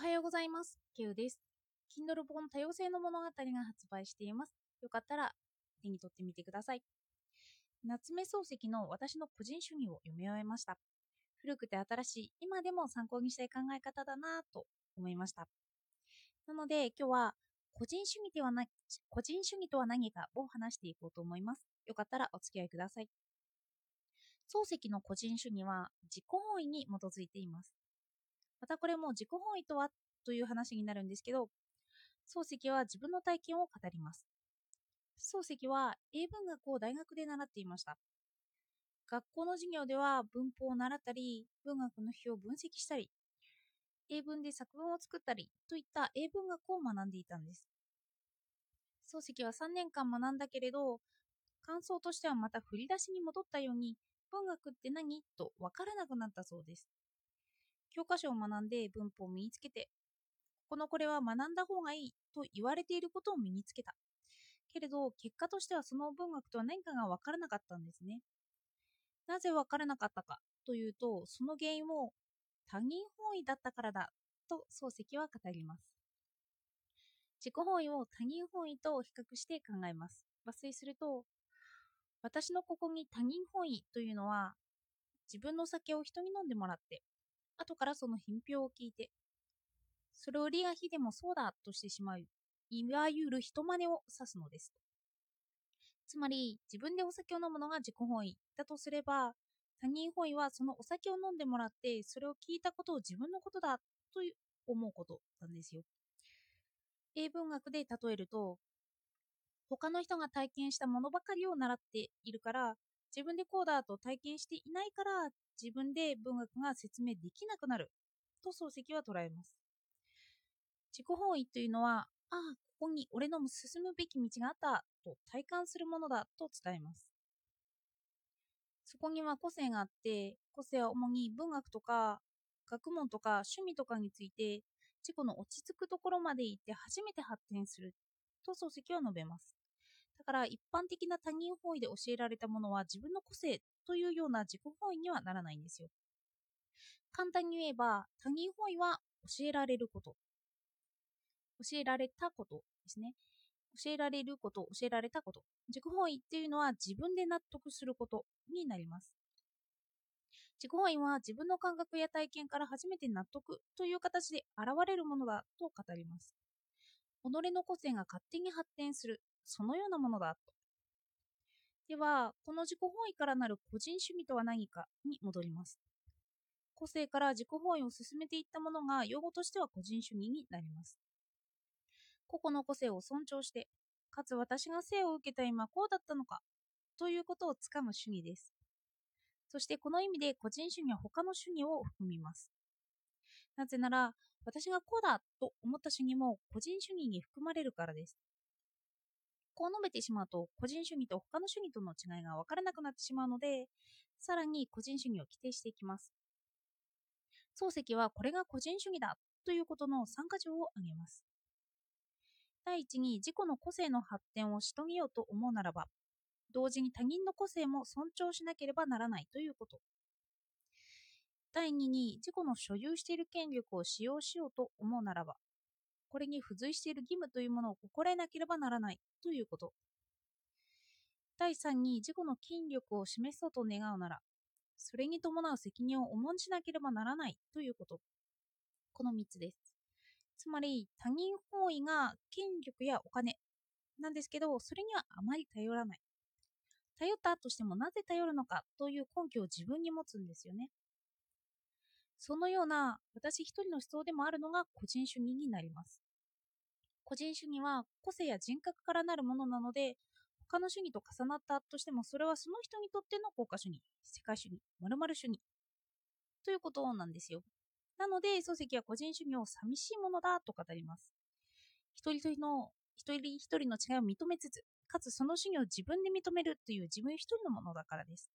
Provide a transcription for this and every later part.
はようございます。ケウです。Kindle 本多様性の物語が発売しています。よかったら手に取ってみてください。夏目漱石の私の個人主義を読み終えました。古くて新しい、今でも参考にしたい考え方だなぁと思いました。なので今日は個人主義ではな個人主義とは何かを話していこうと思います。よかったらお付き合いください。漱石の個人主義は自己本位に基づいています。またこれも自己本位とは？という話になるんですけど、漱石は自分の体験を語ります。漱石は英文学を大学で習っていました。学校の授業では文法を習ったり、文学の比を分析したり、英文で作文を作ったりといった英文学を学んでいたんです。漱石は3年間学んだけれど、感想としてはまた振り出しに戻ったように、文学って何？と分からなくなったそうです。教科書を学んで文法を身につけて、このこれは学んだ方がいいと言われていることを身につけた。けれど、結果としてはその文学とは何かが分からなかったんですね。なぜ分からなかったかというと、その原因も他人本位だったからだと漱石は語ります。自己本位を他人本位と比較して考えます。抜粋すると、私のここに他人本位というのは、自分の酒を人に飲んでもらって、後からその品評を聞いて、それを利が非でもそうだとしてしまう、いわゆる人真似を指すのです。つまり、自分でお酒を飲むのが自己本位だとすれば、他人本位はそのお酒を飲んでもらって、それを聞いたことを自分のことだと思うことなんですよ。英文学で例えると、他の人が体験したものばかりを習っているから、自分でこうだと体験していないから、自分で文学が説明できなくなると漱石は捉えます。自己本位というのは、ああ、ここに俺の進むべき道があったと体感するものだと伝えます。そこには個性があって、個性は主に文学とか学問とか趣味とかについて自己の落ち着くところまで行って初めて発展すると漱石は述べます。だから一般的な他人本位で教えられたものは自分の個性というような自己本位にはならないんですよ。簡単に言えば他人本位は教えられること。教えられたことですね。教えられること、教えられたこと。自己本位っていうのは自分で納得することになります。自己本位は自分の感覚や体験から初めて納得という形で現れるものだと語ります。己の個性が勝手に発展する、そのようなものだと。では、この自己本位からなる個人主義とは何かに戻ります。個性から自己本位を進めていったものが用語としては個人主義になります。個々の個性を尊重して、かつ私が生を受けた今こうだったのかということをつかむ主義です。そしてこの意味で個人主義は他の主義を含みます。なぜなら、私がこうだと思った主義も個人主義に含まれるからです。こう述べてしまうと、個人主義と他の主義との違いが分からなくなってしまうので、さらに個人主義を規定していきます。漱石はこれが個人主義だということの3箇条を挙げます。第一に自己の個性の発展をし遂げようと思うならば、同時に他人の個性も尊重しなければならないということ。第2に自己の所有している権力を使用しようと思うならば、これに付随している義務というものを心得なければならないということ。第3に自己の権力を示そうと願うなら、それに伴う責任を重んじなければならないということ。この3つです。つまり他人本位が権力やお金なんですけど、それにはあまり頼らない。頼ったとしてもなぜ頼るのかという根拠を自分に持つんですよね。そのような私一人の思想でもあるのが個人主義になります。個人主義は個性や人格からなるものなので、他の主義と重なったとしてもそれはその人にとっての国家主義、世界主義、〇〇主義ということなんですよ。なので、漱石は個人主義を寂しいものだと語ります。一人一人の一人一人の違いを認めつつ、かつその主義を自分で認めるという自分一人のものだからです。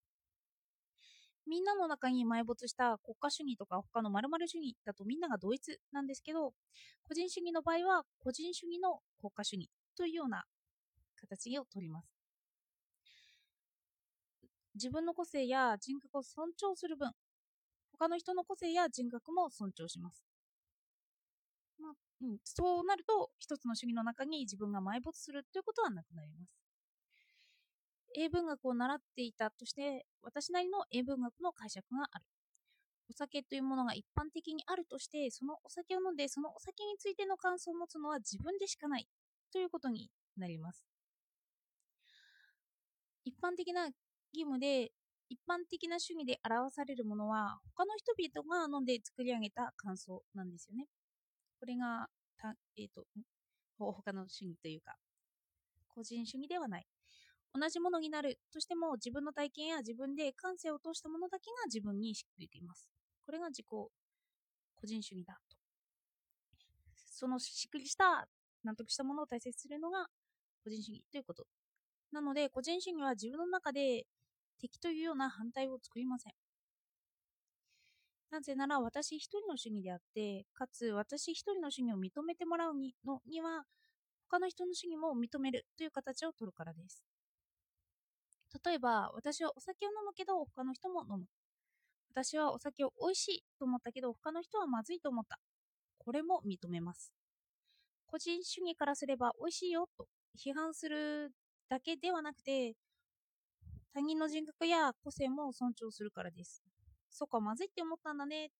みんなの中に埋没した国家主義とか他の〇〇主義だとみんなが同一なんですけど、個人主義の場合は個人主義の国家主義というような形をとります。自分の個性や人格を尊重する分、他の人の個性や人格も尊重します。まあうん、そうなると一つの主義の中に自分が埋没するということはなくなります英文学を習っていたとして私なりの英文学の解釈がある。お酒というものが一般的にあるとしてそのお酒を飲んでそのお酒についての感想を持つのは自分でしかないということになります。一般的な義務で一般的な主義で表されるものは他の人々が飲んで作り上げた感想なんですよね。これがた、えーと、他の主義というか個人主義ではない。同じものになる。としても自分の体験や自分で感性を通したものだけが自分にしっくりています。これが自己個人主義だと。そのしっくりした納得したものを大切にするのが個人主義ということ。なので個人主義は自分の中で敵というような反対を作りません。なぜなら私一人の主義であって、かつ私一人の主義を認めてもらうにのには、他の人の主義も認めるという形を取るからです。例えば、私はお酒を飲むけど他の人も飲む。私はお酒を美味しいと思ったけど他の人はまずいと思った。これも認めます。個人主義からすれば美味しいよと批判するだけではなくて、他人の人格や個性も尊重するからです。そっか、まずいって思ったんだね、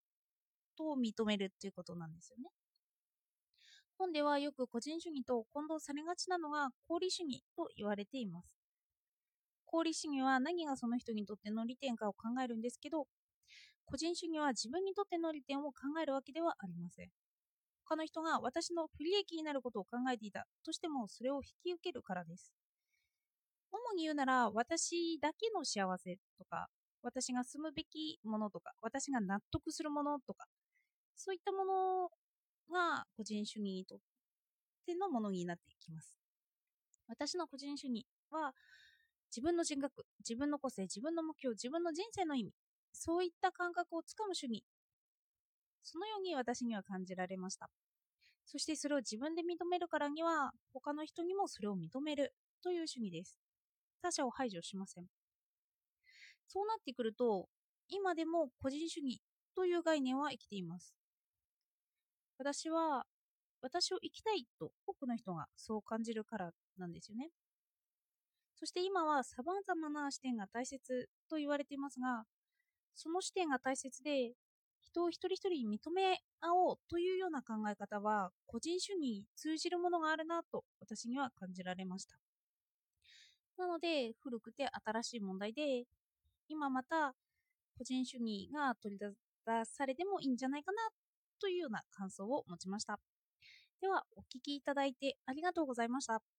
と認めるっていうことなんですよね。本ではよく個人主義と混同されがちなのが功利主義と言われています。功利主義は何がその人にとっての利点かを考えるんですけど、個人主義は自分にとっての利点を考えるわけではありません。他の人が私の不利益になることを考えていたとしてもそれを引き受けるからです。主に言うなら私だけの幸せとか私が住むべきものとか、私が納得するものとか、そういったものが個人主義にとってのものになっていきます。私の個人主義は、自分の人格、自分の個性、自分の目標、自分の人生の意味、そういった感覚をつかむ主義。そのように私には感じられました。そしてそれを自分で認めるからには、他の人にもそれを認めるという主義です。他者を排除しません。そうなってくると、今でも個人主義という概念は生きています。私は、私を生きたいと多くの人がそう感じるからなんですよね。そして今は様々な視点が大切と言われていますが、その視点が大切で、人を一人一人認め合おうというような考え方は個人主義に通じるものがあるなと私には感じられました。なので古くて新しい問題で今また個人主義が取り出されてもいいんじゃないかなというような感想を持ちました。では、お聴きいただいてありがとうございました。